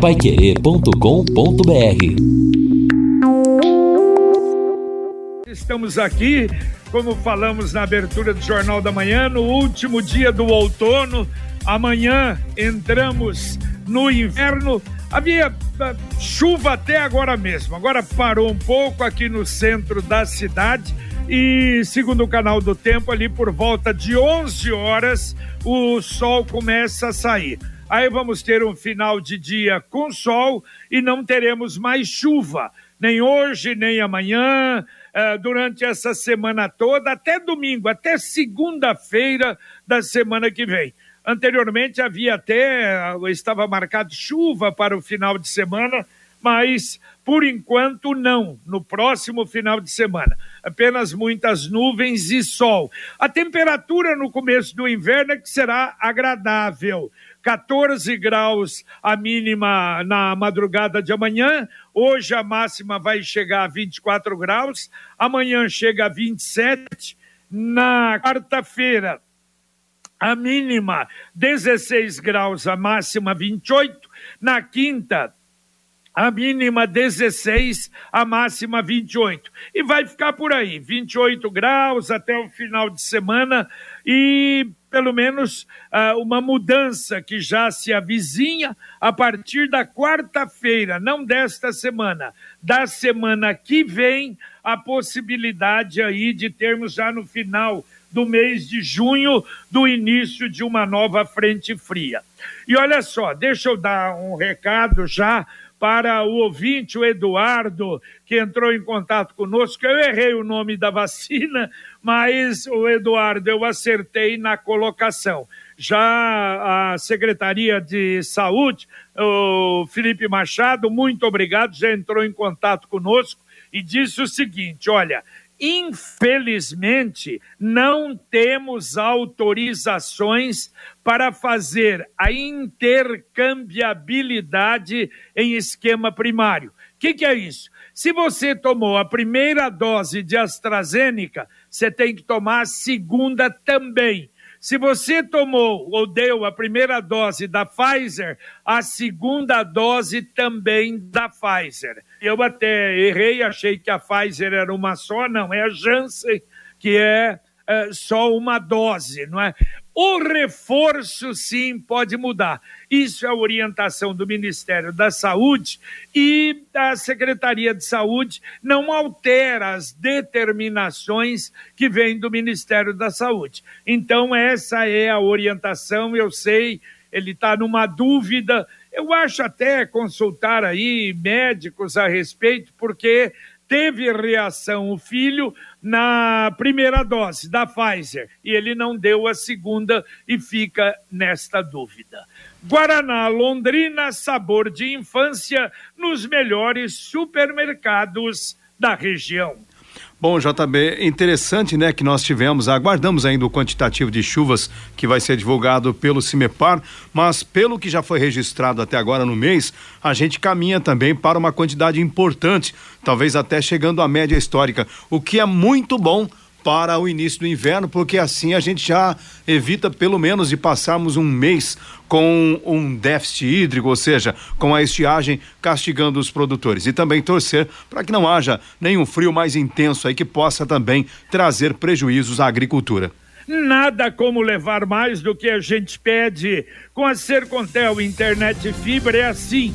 paiquerê.com.br Estamos aqui, como falamos na abertura do Jornal da Manhã, no último dia do outono. Amanhã entramos no inverno. Havia ah, chuva até agora mesmo. Agora parou um pouco aqui no centro da cidade e segundo o canal do tempo ali por volta de 11 horas o sol começa a sair. Aí vamos ter um final de dia com sol e não teremos mais chuva, nem hoje, nem amanhã, uh, durante essa semana toda, até domingo, até segunda-feira da semana que vem. Anteriormente havia até, estava marcado chuva para o final de semana, mas por enquanto não, no próximo final de semana. Apenas muitas nuvens e sol. A temperatura no começo do inverno é que será agradável. 14 graus a mínima na madrugada de amanhã. Hoje a máxima vai chegar a 24 graus. Amanhã chega a 27. Na quarta-feira, a mínima 16 graus, a máxima 28. Na quinta, a mínima 16, a máxima 28. E vai ficar por aí, 28 graus até o final de semana e pelo menos uh, uma mudança que já se avizinha a partir da quarta-feira, não desta semana, da semana que vem, a possibilidade aí de termos já no final do mês de junho, do início de uma nova frente fria. E olha só, deixa eu dar um recado já para o ouvinte, o Eduardo, que entrou em contato conosco. Eu errei o nome da vacina, mas o Eduardo, eu acertei na colocação. Já a Secretaria de Saúde, o Felipe Machado, muito obrigado, já entrou em contato conosco e disse o seguinte: olha, Infelizmente, não temos autorizações para fazer a intercambiabilidade em esquema primário. O que, que, é isso? Se você tomou a primeira dose de AstraZeneca, você tem que tomar a segunda também. Se você tomou ou deu a primeira dose da Pfizer, a segunda dose também da Pfizer. Eu até errei, achei que a Pfizer era uma só, não, é a Janssen, que é, é só uma dose, não é? O reforço, sim, pode mudar. Isso é a orientação do Ministério da Saúde e a Secretaria de Saúde não altera as determinações que vêm do Ministério da Saúde. Então, essa é a orientação. Eu sei, ele está numa dúvida. Eu acho até consultar aí médicos a respeito, porque teve reação o filho na primeira dose da Pfizer e ele não deu a segunda e fica nesta dúvida. Guaraná Londrina, sabor de infância nos melhores supermercados da região. Bom, JB, interessante, né, que nós tivemos, aguardamos ainda o quantitativo de chuvas que vai ser divulgado pelo CIMEPAR, mas pelo que já foi registrado até agora no mês, a gente caminha também para uma quantidade importante, talvez até chegando à média histórica, o que é muito bom para o início do inverno, porque assim a gente já evita pelo menos de passarmos um mês com um déficit hídrico, ou seja, com a estiagem castigando os produtores. E também torcer para que não haja nenhum frio mais intenso aí que possa também trazer prejuízos à agricultura. Nada como levar mais do que a gente pede. Com a Sercontel Internet Fibra é assim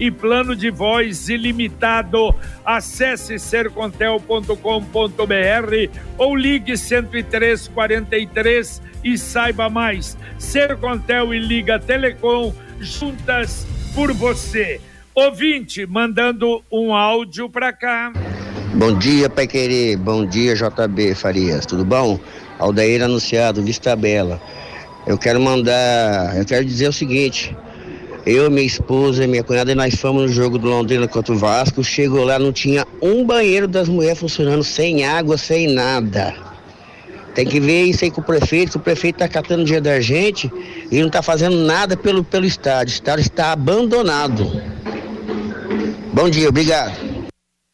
e plano de voz ilimitado. Acesse sercontel.com.br ou ligue 10343 e saiba mais. Sercontel e Liga Telecom juntas por você. Ouvinte, mandando um áudio para cá. Bom dia, Pai Querer. Bom dia, JB Farias. Tudo bom? Aldair anunciado, Vista Bela. Eu quero mandar, eu quero dizer o seguinte: Eu, minha esposa minha cunhada, nós fomos no jogo do Londrina contra o Vasco. Chegou lá, não tinha um banheiro das mulheres funcionando, sem água, sem nada. Tem que ver isso aí com o prefeito, que o prefeito está catando dinheiro da gente e não está fazendo nada pelo, pelo estádio. O estádio está abandonado. Bom dia, obrigado.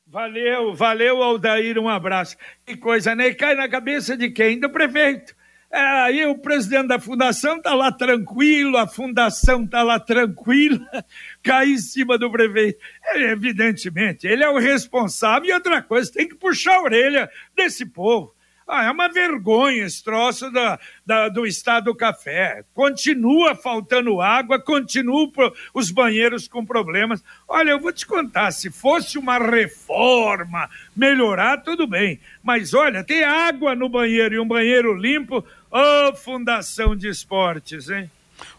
Valeu, valeu, Aldair, um abraço. Que coisa, né? E cai na cabeça de quem? Do prefeito. É, aí o presidente da fundação está lá tranquilo, a fundação está lá tranquila, cai em cima do prefeito. É, evidentemente, ele é o responsável e outra coisa, tem que puxar a orelha desse povo. Ah, é uma vergonha esse troço da, da, do estado do café. Continua faltando água, continua os banheiros com problemas. Olha, eu vou te contar, se fosse uma reforma, melhorar, tudo bem. Mas olha, tem água no banheiro e um banheiro limpo, ô oh, Fundação de Esportes, hein?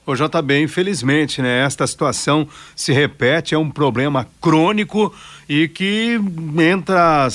Ô JB, infelizmente, né? Esta situação se repete, é um problema crônico e que entra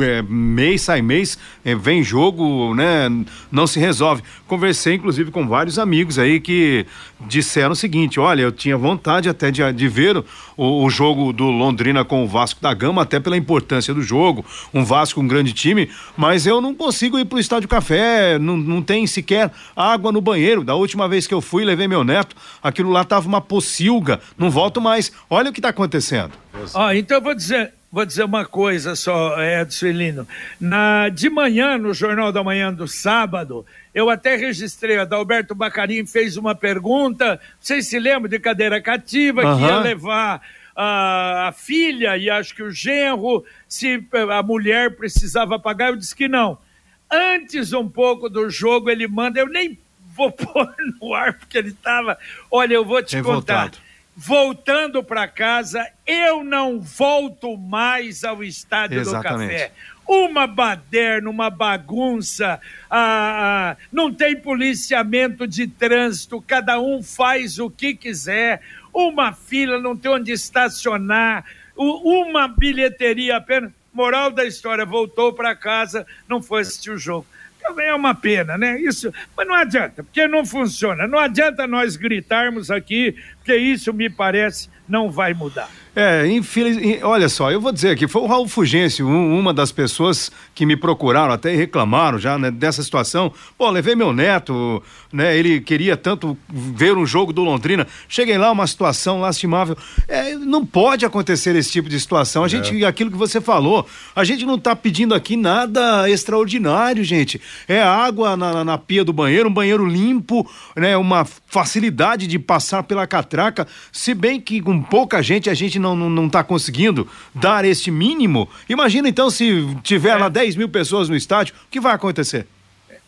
é, mês, sai mês, é, vem jogo, né? Não se resolve. Conversei, inclusive, com vários amigos aí que disseram o seguinte: olha, eu tinha vontade até de, de ver o, o, jogo do Londrina com o Vasco da Gama, até pela importância do jogo, um Vasco, um grande time, mas eu não consigo ir pro Estádio Café, não, não tem sequer água no banheiro. Da última vez que eu fui, levei meu neto, aquilo lá tava uma pocilga, não volto mais. Olha o que está acontecendo. Ah, então eu vou dizer, vou dizer uma coisa só, Edson Elino. Na, de manhã, no Jornal da Manhã do sábado, eu até registrei, a Dalberto Bacarim fez uma pergunta, vocês se lembram de cadeira cativa, uhum. que ia levar a, a, filha e acho que o genro, se a mulher precisava pagar, eu disse que não. Antes um pouco do jogo, ele manda, eu nem vou pôr no ar, porque ele estava. Olha, eu vou te Revoltado. contar voltando para casa, eu não volto mais ao estádio Exatamente. do café. Uma baderna, uma bagunça, ah, não tem policiamento de trânsito, cada um faz o que quiser, uma fila, não tem onde estacionar, uma bilheteria apenas. Moral da história, voltou para casa, não foi assistir o jogo também é uma pena, né? Isso, mas não adianta, porque não funciona. Não adianta nós gritarmos aqui, porque isso me parece não vai mudar. É, infeliz... olha só, eu vou dizer aqui, foi o Raul Fugêncio, um, uma das pessoas que me procuraram até e reclamaram já né, dessa situação. Pô, levei meu neto, né? Ele queria tanto ver um jogo do Londrina. Cheguei lá, uma situação lastimável. É, não pode acontecer esse tipo de situação. A é. gente, aquilo que você falou, a gente não está pedindo aqui nada extraordinário, gente. É água na, na, na pia do banheiro, um banheiro limpo, né? Uma facilidade de passar pela catraca. Se bem que com pouca gente a gente não, não, não tá conseguindo dar este mínimo, imagina então se tiver é. lá 10 mil pessoas no estádio, o que vai acontecer?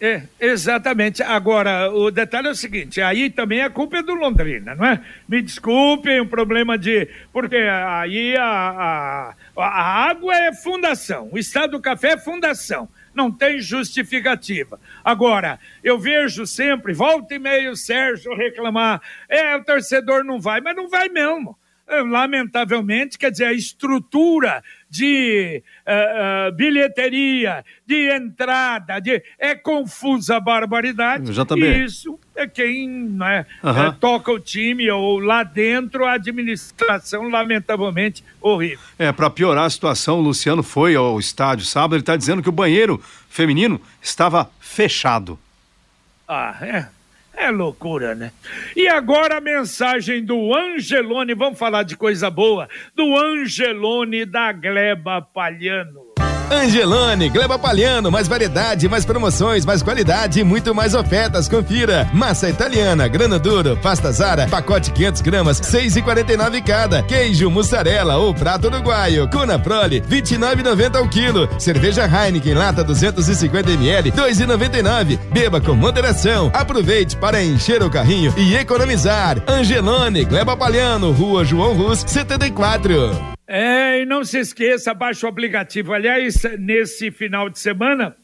É, exatamente. Agora, o detalhe é o seguinte: aí também a culpa é do Londrina, não é? Me desculpem, o um problema de. Porque aí a, a, a água é fundação, o estado do café é fundação não tem justificativa. Agora, eu vejo sempre, volta e meio, Sérgio reclamar, é, o torcedor não vai, mas não vai mesmo. É, lamentavelmente, quer dizer, a estrutura de uh, uh, bilheteria, de entrada, de, é confusa a barbaridade. E isso é quem né, uhum. é, toca o time ou lá dentro a administração, lamentavelmente, horrível. É, para piorar a situação, o Luciano foi ao estádio sábado, ele está dizendo que o banheiro feminino estava fechado. Ah, é. É loucura, né? E agora a mensagem do Angelone, vamos falar de coisa boa, do Angelone da Gleba Palhano. Angelone, Gleba Palhano, mais variedade, mais promoções, mais qualidade e muito mais ofertas. Confira. Massa italiana, grana duro, pasta Zara, pacote 500 gramas, 6,49 cada. Queijo, mussarela ou prato uruguaio. Cuna Prole, 29,90 ao quilo. Cerveja Heineken, lata 250 ml, 2,99. Beba com moderação. Aproveite para encher o carrinho e economizar. Angelone, Gleba Palhano, Rua João Rus, 74. É, e não se esqueça, baixe o aplicativo. Aliás, nesse final de semana,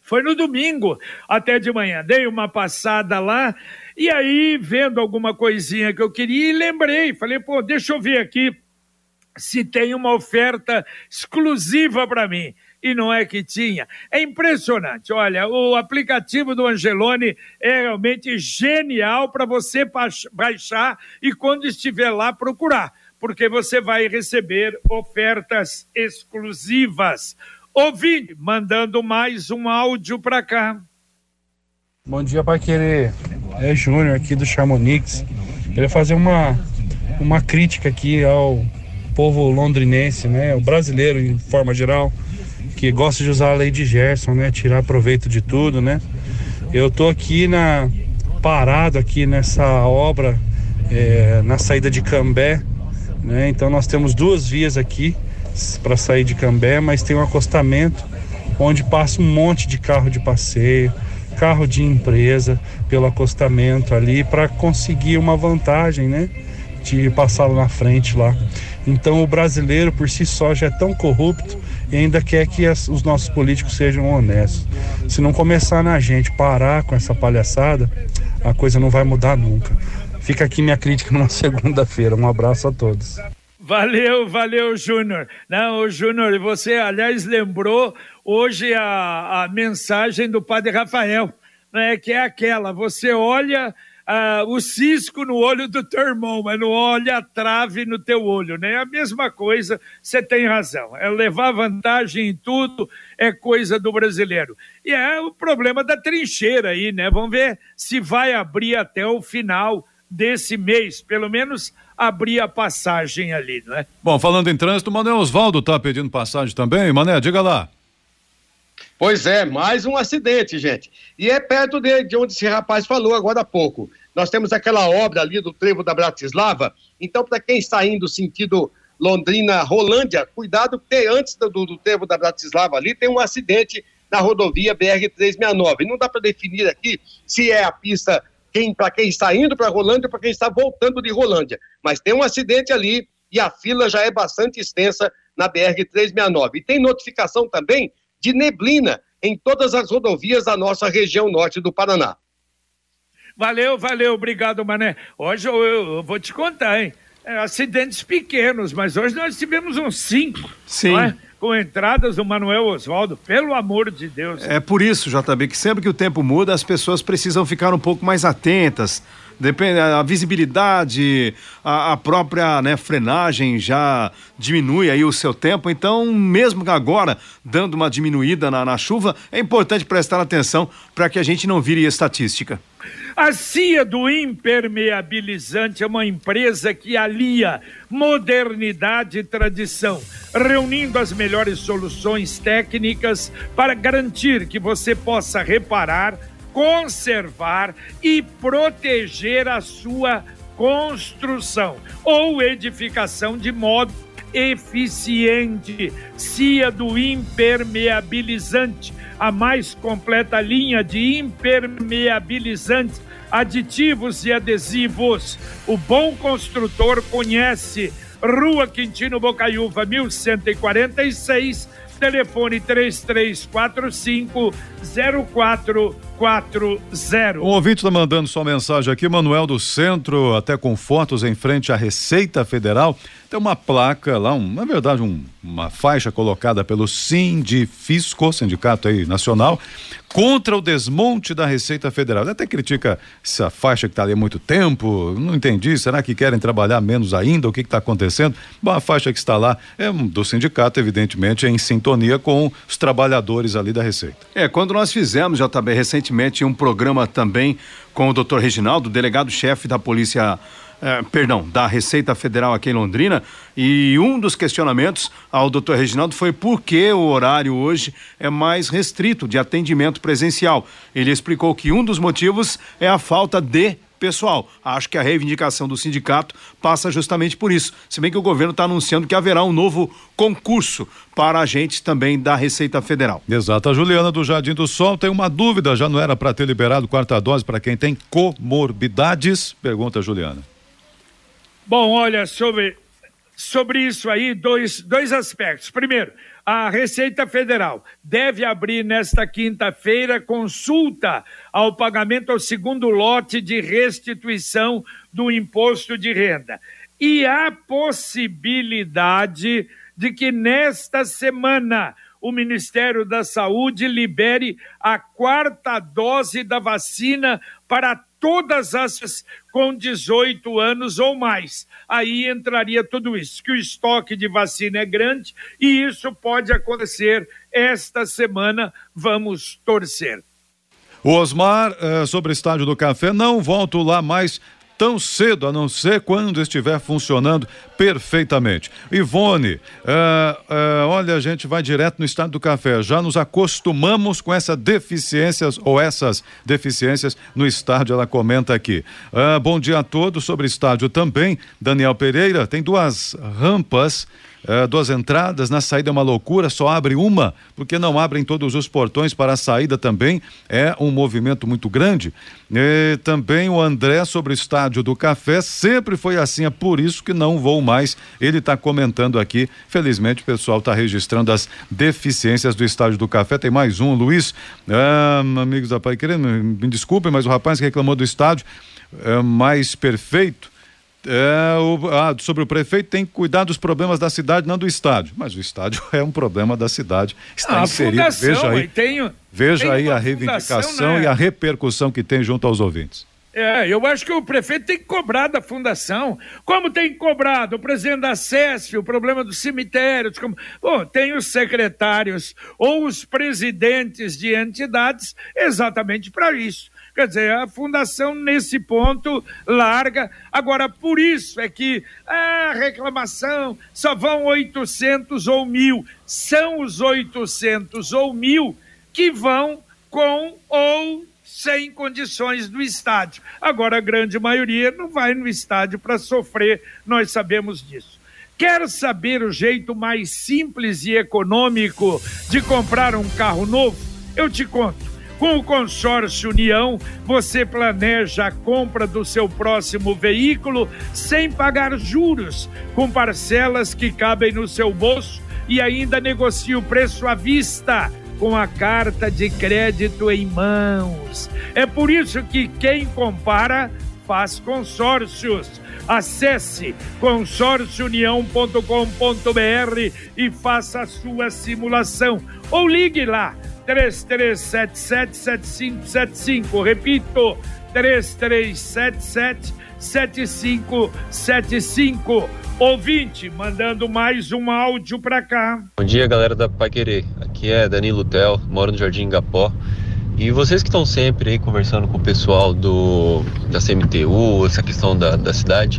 foi no domingo até de manhã. Dei uma passada lá e aí, vendo alguma coisinha que eu queria, lembrei. Falei, pô, deixa eu ver aqui se tem uma oferta exclusiva para mim. E não é que tinha. É impressionante. Olha, o aplicativo do Angelone é realmente genial para você baixar e quando estiver lá procurar, porque você vai receber ofertas exclusivas. Ouvinte, mandando mais um áudio para cá. Bom dia, Pai Querer. É Júnior aqui do Chamonix. Queria fazer uma, uma crítica aqui ao povo londrinense, né? O brasileiro em forma geral, que gosta de usar a lei de Gerson, né? Tirar proveito de tudo, né? Eu tô aqui na parado aqui nessa obra é, na saída de Cambé, né? Então nós temos duas vias aqui para sair de Cambé, mas tem um acostamento onde passa um monte de carro de passeio, carro de empresa pelo acostamento ali para conseguir uma vantagem, né? De passar na frente lá. Então o brasileiro por si só já é tão corrupto e ainda quer que as, os nossos políticos sejam honestos. Se não começar na gente parar com essa palhaçada, a coisa não vai mudar nunca. Fica aqui minha crítica na segunda-feira. Um abraço a todos. Valeu, valeu, Júnior. Não, Júnior, você, aliás, lembrou hoje a, a mensagem do Padre Rafael, né, que é aquela: você olha ah, o cisco no olho do teu irmão, mas não olha a trave no teu olho, né? A mesma coisa, você tem razão. É levar vantagem em tudo é coisa do brasileiro. E é o problema da trincheira aí, né? Vamos ver se vai abrir até o final desse mês, pelo menos abrir a passagem ali, não é? Bom, falando em trânsito, o Mané Osvaldo tá pedindo passagem também. Mané, diga lá. Pois é, mais um acidente, gente. E é perto de, de onde esse rapaz falou agora há pouco. Nós temos aquela obra ali do trevo da Bratislava. Então, para quem está indo sentido Londrina-Rolândia, cuidado, porque antes do, do trevo da Bratislava ali tem um acidente na rodovia BR-369. Não dá para definir aqui se é a pista quem, para quem está indo para Rolândia ou para quem está voltando de Rolândia. Mas tem um acidente ali e a fila já é bastante extensa na BR-369. E tem notificação também de neblina em todas as rodovias da nossa região norte do Paraná. Valeu, valeu, obrigado, Mané. Hoje eu, eu vou te contar, hein? É, acidentes pequenos, mas hoje nós tivemos uns cinco. Sim. É? Com entradas do Manuel Oswaldo, pelo amor de Deus. É por isso, JB, que sempre que o tempo muda, as pessoas precisam ficar um pouco mais atentas Depende, a visibilidade, a, a própria né, frenagem já diminui aí o seu tempo. Então, mesmo agora, dando uma diminuída na, na chuva, é importante prestar atenção para que a gente não vire estatística. A CIA do Impermeabilizante é uma empresa que alia modernidade e tradição, reunindo as melhores soluções técnicas para garantir que você possa reparar conservar e proteger a sua construção ou edificação de modo eficiente. CIA do impermeabilizante, a mais completa linha de impermeabilizantes, aditivos e adesivos. O bom construtor conhece. Rua Quintino Bocaiúva, 1146 telefone 3345 0440. O ouvinte está mandando sua mensagem aqui, Manuel do Centro, até com fotos em frente à Receita Federal. Tem uma placa lá, um, na verdade, um, uma faixa colocada pelo Sindifisco, sindicato aí nacional, contra o desmonte da Receita Federal. Ele até critica essa faixa que está ali há muito tempo. Não entendi. Será que querem trabalhar menos ainda? O que está acontecendo? Bom, a faixa que está lá é do sindicato, evidentemente, é em sintonia com os trabalhadores ali da Receita. É, quando nós fizemos, JB, recentemente um programa também com o doutor Reginaldo, delegado-chefe da Polícia é, perdão, da Receita Federal aqui em Londrina, e um dos questionamentos ao doutor Reginaldo foi por que o horário hoje é mais restrito de atendimento presencial. Ele explicou que um dos motivos é a falta de pessoal. Acho que a reivindicação do sindicato passa justamente por isso. Se bem que o governo está anunciando que haverá um novo concurso para agentes também da Receita Federal. Exato. A Juliana do Jardim do Sol tem uma dúvida: já não era para ter liberado quarta dose para quem tem comorbidades? Pergunta a Juliana. Bom, olha, sobre, sobre isso aí, dois, dois aspectos. Primeiro, a Receita Federal deve abrir nesta quinta-feira consulta ao pagamento ao segundo lote de restituição do imposto de renda. E há possibilidade de que nesta semana o Ministério da Saúde libere a quarta dose da vacina para todas as com 18 anos ou mais. Aí entraria tudo isso, que o estoque de vacina é grande e isso pode acontecer esta semana. Vamos torcer. O Osmar, uh, sobre o Estádio do Café, não volto lá mais tão cedo, a não ser quando estiver funcionando perfeitamente. Ivone, uh, uh, olha, a gente vai direto no estado do café. Já nos acostumamos com essas deficiências ou essas deficiências no estádio, ela comenta aqui. Uh, bom dia a todos sobre estádio também. Daniel Pereira, tem duas rampas uh, duas entradas, na saída é uma loucura, só abre uma, porque não abrem todos os portões para a saída também, é um movimento muito grande. E também o André sobre o estádio do Café, sempre foi assim, é por isso que não vou mais. Ele está comentando aqui, felizmente o pessoal está registrando as deficiências do estádio do Café. Tem mais um, Luiz, ah, amigos da Pai Querendo, me desculpem, mas o rapaz que reclamou do estádio é mais perfeito é, o, ah, sobre o prefeito tem que cuidar dos problemas da cidade, não do estádio. Mas o estádio é um problema da cidade. Está ah, inserido. Fundação, veja aí, tenho, veja tenho aí a reivindicação né? e a repercussão que tem junto aos ouvintes. É, eu acho que o prefeito tem que cobrar da fundação. Como tem cobrado o presidente da SESF, o problema dos cemitérios. Como... Bom, tem os secretários ou os presidentes de entidades exatamente para isso. Quer dizer, a fundação nesse ponto larga. Agora, por isso é que a reclamação só vão 800 ou mil. São os 800 ou mil que vão com ou sem condições do estádio. Agora, a grande maioria não vai no estádio para sofrer, nós sabemos disso. Quer saber o jeito mais simples e econômico de comprar um carro novo? Eu te conto. Com o consórcio União, você planeja a compra do seu próximo veículo sem pagar juros, com parcelas que cabem no seu bolso e ainda negocia o preço à vista com a carta de crédito em mãos. É por isso que quem compara faz consórcios. Acesse consórciounião.com.br e faça a sua simulação ou ligue lá 33777575. Repito, 33777575. Ouvinte, mandando mais um áudio para cá. Bom dia, galera da Pai Querer. Aqui é Danilo Tel, moro no Jardim Gapó. E vocês que estão sempre aí conversando com o pessoal do da CMTU, essa questão da, da cidade,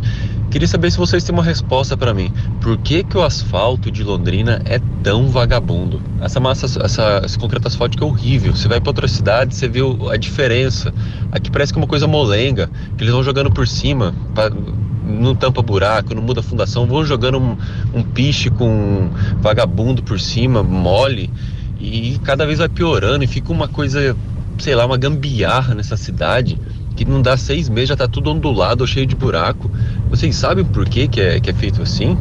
Queria saber se vocês têm uma resposta para mim. Por que, que o asfalto de Londrina é tão vagabundo? Essa massa, essa, esse concreto asfáltico é horrível. Você vai para outra cidade, você vê a diferença. Aqui parece que é uma coisa molenga, que eles vão jogando por cima, pra, não tampa buraco, não muda a fundação, vão jogando um, um piche com vagabundo por cima, mole, e cada vez vai piorando e fica uma coisa, sei lá, uma gambiarra nessa cidade que não dá seis meses, já tá tudo ondulado, cheio de buraco. Vocês sabem por que, que, é, que é feito assim?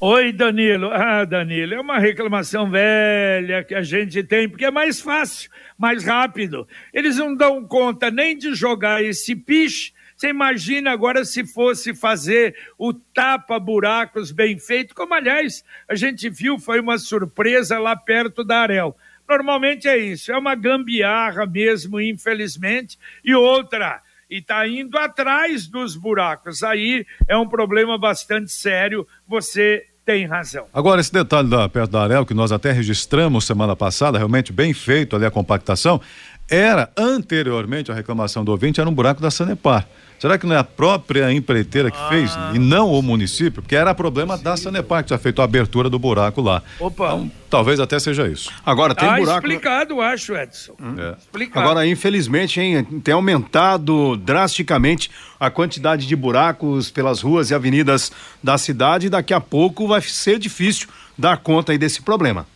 Oi, Danilo. Ah, Danilo, é uma reclamação velha que a gente tem, porque é mais fácil, mais rápido. Eles não dão conta nem de jogar esse piche. Você imagina agora se fosse fazer o tapa-buracos bem feito, como aliás a gente viu, foi uma surpresa lá perto da Arel. Normalmente é isso, é uma gambiarra mesmo, infelizmente. E outra, e está indo atrás dos buracos. Aí é um problema bastante sério. Você tem razão. Agora, esse detalhe da, perto da Arel, que nós até registramos semana passada, realmente bem feito ali a compactação, era anteriormente a reclamação do ouvinte, era um buraco da Sanepar. Será que não é a própria empreiteira que ah. fez e não o município? Porque era problema da Sanepar que tinha feito a abertura do buraco lá. Opa. Então, talvez até seja isso. Agora tem ah, buraco. explicado, acho, Edson. Hum. É. Explicado. Agora, infelizmente, hein, tem aumentado drasticamente a quantidade de buracos pelas ruas e avenidas da cidade e daqui a pouco vai ser difícil dar conta aí desse problema.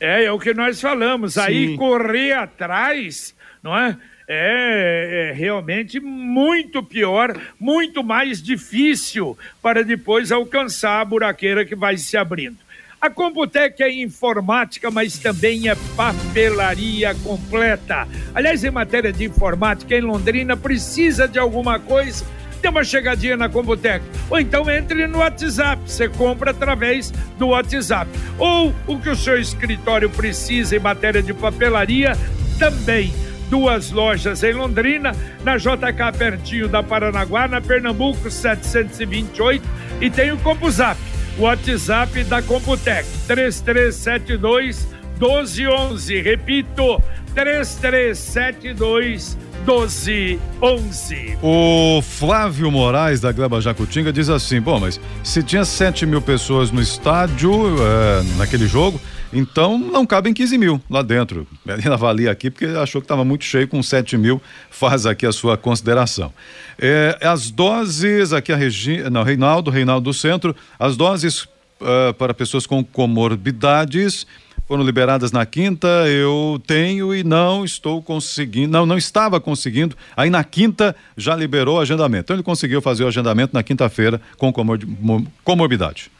É, é o que nós falamos. Sim. Aí correr atrás, não é? é, é, realmente muito pior, muito mais difícil para depois alcançar a buraqueira que vai se abrindo. A Computec é informática, mas também é papelaria completa. Aliás, em matéria de informática, em Londrina, precisa de alguma coisa dê uma chegadinha na Computec. Ou então entre no WhatsApp, você compra através do WhatsApp. Ou o que o seu escritório precisa em matéria de papelaria, também duas lojas em Londrina, na JK pertinho da Paranaguá, na Pernambuco 728 e tem o CompuZap, o WhatsApp da Computec 3372 1211. Repito, 3372 1211. O Flávio Moraes, da Gleba Jacutinga, diz assim: bom, mas se tinha 7 mil pessoas no estádio, é, naquele jogo, então não cabem 15 mil lá dentro. Ele avalia aqui porque achou que estava muito cheio, com 7 mil, faz aqui a sua consideração. É, as doses, aqui a Regina, não, Reinaldo, Reinaldo do Centro, as doses uh, para pessoas com comorbidades foram liberadas na quinta, eu tenho e não estou conseguindo, não, não estava conseguindo. Aí na quinta já liberou o agendamento. Então ele conseguiu fazer o agendamento na quinta-feira com comor comorbidade.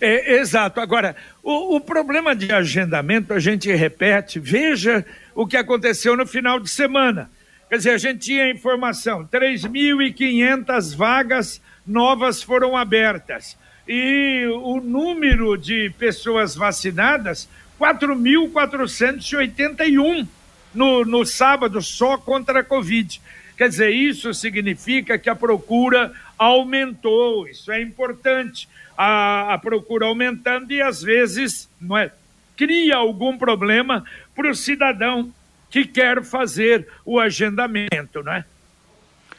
É, exato. Agora, o, o, problema de agendamento, a gente repete, veja o que aconteceu no final de semana. Quer dizer, a gente tinha informação: 3.500 vagas novas foram abertas. E o número de pessoas vacinadas 4.481 no, no sábado só contra a Covid. Quer dizer, isso significa que a procura aumentou, isso é importante. A, a procura aumentando e às vezes não é, cria algum problema para o cidadão que quer fazer o agendamento, não é?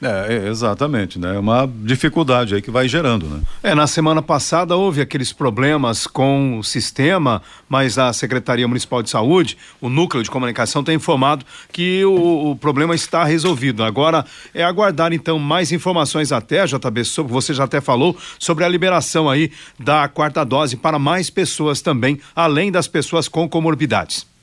É, é, exatamente, né? É uma dificuldade aí que vai gerando, né? É, na semana passada houve aqueles problemas com o sistema, mas a Secretaria Municipal de Saúde, o núcleo de comunicação, tem informado que o, o problema está resolvido. Agora é aguardar então mais informações até, JB, sobre, você já até falou, sobre a liberação aí da quarta dose para mais pessoas também, além das pessoas com comorbidades.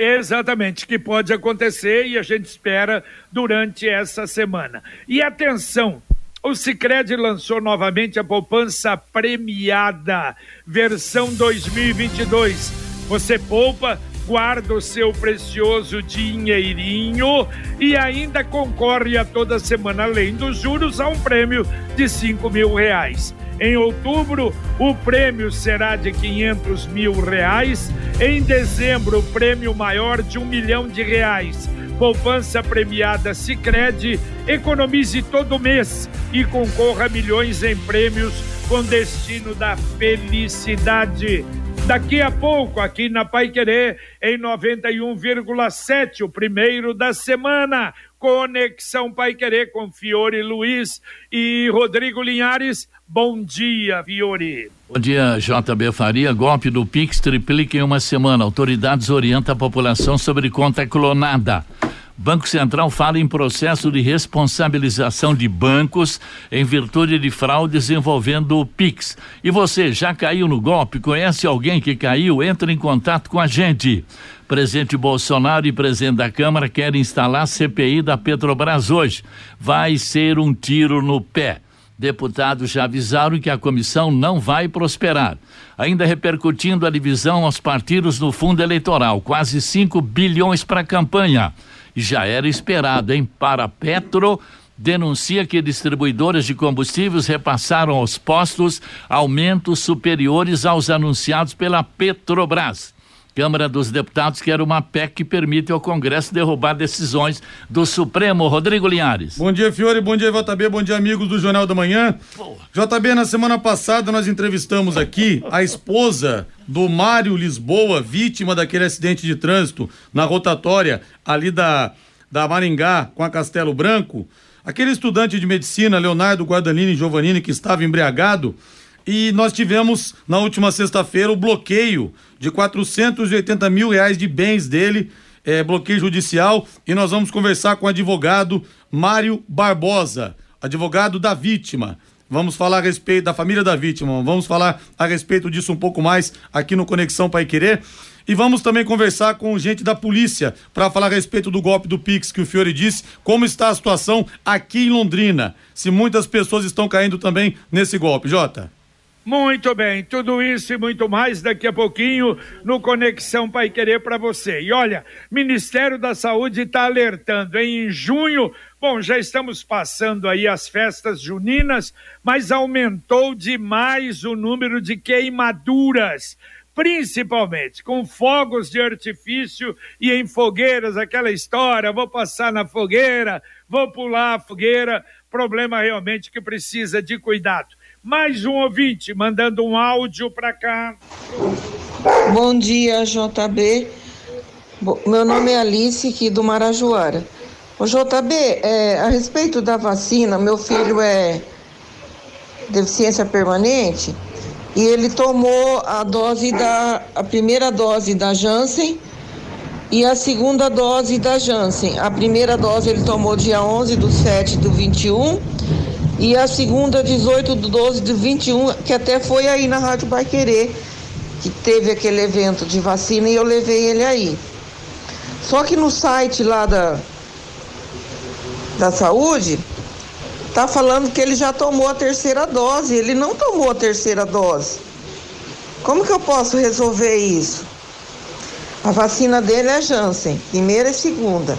Exatamente, que pode acontecer e a gente espera durante essa semana. E atenção, o Sicredi lançou novamente a poupança premiada, versão 2022. Você poupa, guarda o seu precioso dinheirinho e ainda concorre a toda semana, além dos juros, a um prêmio de cinco mil reais. Em outubro, o prêmio será de 500 mil reais. Em dezembro, o prêmio maior de um milhão de reais. Poupança premiada Sicredi. Economize todo mês e concorra a milhões em prêmios com destino da felicidade. Daqui a pouco, aqui na Pai Querer, em 91,7, o primeiro da semana. Conexão Pai Querer com Fiore Luiz e Rodrigo Linhares. Bom dia, Fiore. Bom dia, JB Faria. Golpe do Pix triplica em uma semana. Autoridades orientam a população sobre conta clonada. Banco Central fala em processo de responsabilização de bancos em virtude de fraudes envolvendo o Pix. E você já caiu no golpe? Conhece alguém que caiu? Entre em contato com a gente. Presidente Bolsonaro e presidente da Câmara querem instalar CPI da Petrobras hoje. Vai ser um tiro no pé. Deputados já avisaram que a comissão não vai prosperar. Ainda repercutindo a divisão aos partidos no fundo eleitoral, quase 5 bilhões para a campanha já era esperado, hein? Para Petro denuncia que distribuidoras de combustíveis repassaram aos postos aumentos superiores aos anunciados pela Petrobras. Câmara dos Deputados quer uma PEC que permite ao Congresso derrubar decisões do Supremo. Rodrigo Linhares. Bom dia, Fiore. Bom dia, JB. Bom dia, amigos do Jornal da Manhã. Porra. JB, na semana passada nós entrevistamos aqui a esposa do Mário Lisboa, vítima daquele acidente de trânsito na rotatória ali da, da Maringá com a Castelo Branco. Aquele estudante de medicina, Leonardo Guadagnini Giovannini, que estava embriagado e nós tivemos na última sexta-feira o bloqueio de 480 mil reais de bens dele, é, bloqueio judicial, e nós vamos conversar com o advogado Mário Barbosa, advogado da vítima. Vamos falar a respeito da família da vítima, vamos falar a respeito disso um pouco mais aqui no Conexão Pai Querer. E vamos também conversar com gente da polícia para falar a respeito do golpe do Pix que o Fiore disse, como está a situação aqui em Londrina. Se muitas pessoas estão caindo também nesse golpe. Jota. Muito bem, tudo isso e muito mais daqui a pouquinho no Conexão Pai Querer para você. E olha, Ministério da Saúde está alertando, em junho, bom, já estamos passando aí as festas juninas, mas aumentou demais o número de queimaduras principalmente com fogos de artifício e em fogueiras, aquela história, vou passar na fogueira, vou pular a fogueira, problema realmente que precisa de cuidado. Mais um ouvinte mandando um áudio para cá. Bom dia, JB. Meu nome é Alice, aqui do Marajoara. O JB, é, a respeito da vacina, meu filho é deficiência permanente e ele tomou a dose da a primeira dose da Janssen e a segunda dose da Janssen. A primeira dose ele tomou dia 11 do 7 do 21 e a segunda 18 do 12 do 21, que até foi aí na Rádio Querer que teve aquele evento de vacina e eu levei ele aí. Só que no site lá da da saúde tá falando que ele já tomou a terceira dose. Ele não tomou a terceira dose. Como que eu posso resolver isso? A vacina dele é Janssen, primeira e segunda.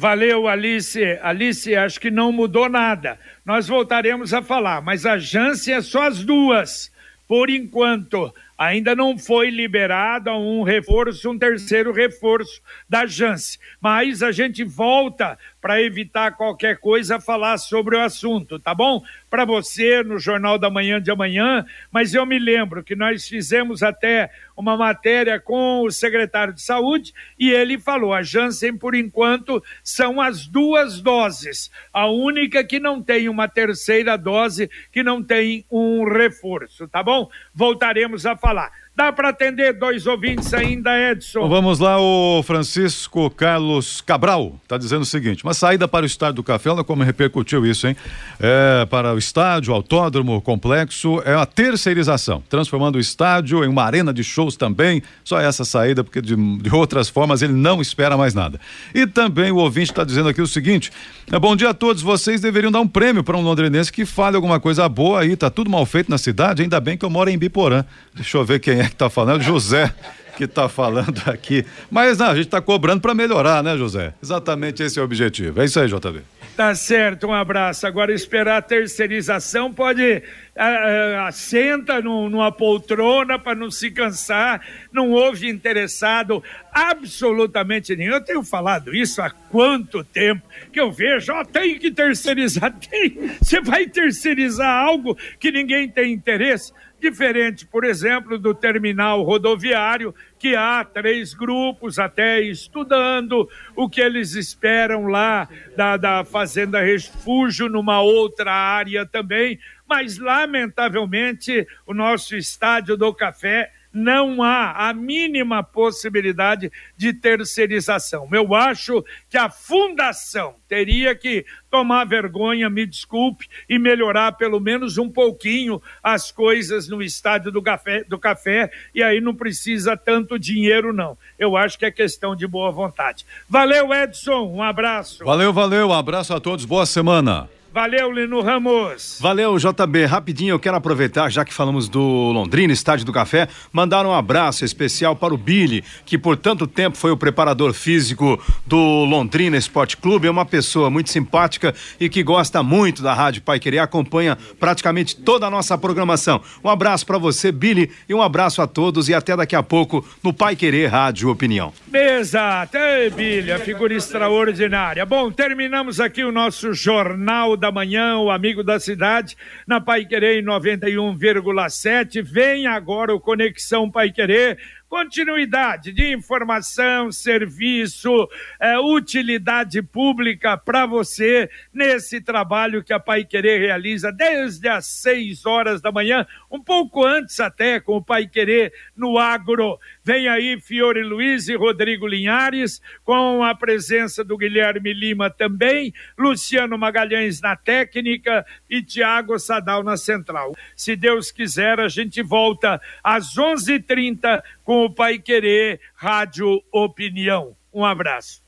Valeu, Alice. Alice, acho que não mudou nada. Nós voltaremos a falar, mas a Janssen é só as duas, por enquanto ainda não foi liberado um reforço, um terceiro reforço da Janssen. Mas a gente volta para evitar qualquer coisa falar sobre o assunto, tá bom? Para você no Jornal da Manhã de amanhã, mas eu me lembro que nós fizemos até uma matéria com o secretário de Saúde e ele falou: a Janssen, por enquanto, são as duas doses, a única que não tem uma terceira dose, que não tem um reforço, tá bom? Voltaremos a falar. falar. Dá para atender dois ouvintes ainda, Edson? vamos lá, o Francisco Carlos Cabral está dizendo o seguinte: uma saída para o estádio do Café, olha como repercutiu isso, hein? É, para o estádio, autódromo, complexo, é uma terceirização, transformando o estádio em uma arena de shows também. Só essa saída, porque de, de outras formas ele não espera mais nada. E também o ouvinte está dizendo aqui o seguinte: é, bom dia a todos, vocês deveriam dar um prêmio para um londrinense que fale alguma coisa boa aí, tá tudo mal feito na cidade, ainda bem que eu moro em Biporã. Deixa eu ver quem é que está falando, José que está falando aqui. Mas não, a gente está cobrando para melhorar, né, José? Exatamente esse é o objetivo. É isso aí, JB. Tá certo, um abraço. Agora esperar a terceirização pode uh, assenta no, numa poltrona para não se cansar, não houve interessado absolutamente nenhum. Eu tenho falado isso há quanto tempo que eu vejo, ó, tem que terceirizar, tem. Você vai terceirizar algo que ninguém tem interesse? Diferente, por exemplo, do terminal rodoviário, que há três grupos até estudando o que eles esperam lá da, da Fazenda Refúgio, numa outra área também, mas lamentavelmente o nosso estádio do café não há a mínima possibilidade de terceirização. Eu acho que a fundação teria que tomar vergonha, me desculpe, e melhorar pelo menos um pouquinho as coisas no estádio do café, do café e aí não precisa tanto dinheiro, não. Eu acho que é questão de boa vontade. Valeu, Edson, um abraço. Valeu, valeu, um abraço a todos, boa semana. Valeu, Lino Ramos. Valeu, JB. Rapidinho, eu quero aproveitar, já que falamos do Londrina, Estádio do Café, mandar um abraço especial para o Billy, que por tanto tempo foi o preparador físico do Londrina Esporte Clube. É uma pessoa muito simpática e que gosta muito da Rádio Pai Querer, acompanha praticamente toda a nossa programação. Um abraço para você, Billy, e um abraço a todos e até daqui a pouco no Pai Querer Rádio Opinião. Exato, Ei, Billy, a figura extraordinária. Bom, terminamos aqui o nosso jornal da manhã, o amigo da cidade, na Pai Querer 91,7. Vem agora o Conexão Pai Querer continuidade de informação, serviço, é, utilidade pública para você nesse trabalho que a Pai Querer realiza desde as 6 horas da manhã, um pouco antes até com o Pai Querer no agro. Vem aí Fiore Luiz e Rodrigo Linhares, com a presença do Guilherme Lima também, Luciano Magalhães na técnica e Tiago Sadal na central. Se Deus quiser, a gente volta às 11:30 com o Pai Querer Rádio Opinião. Um abraço.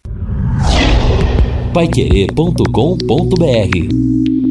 Paiquerê.com.br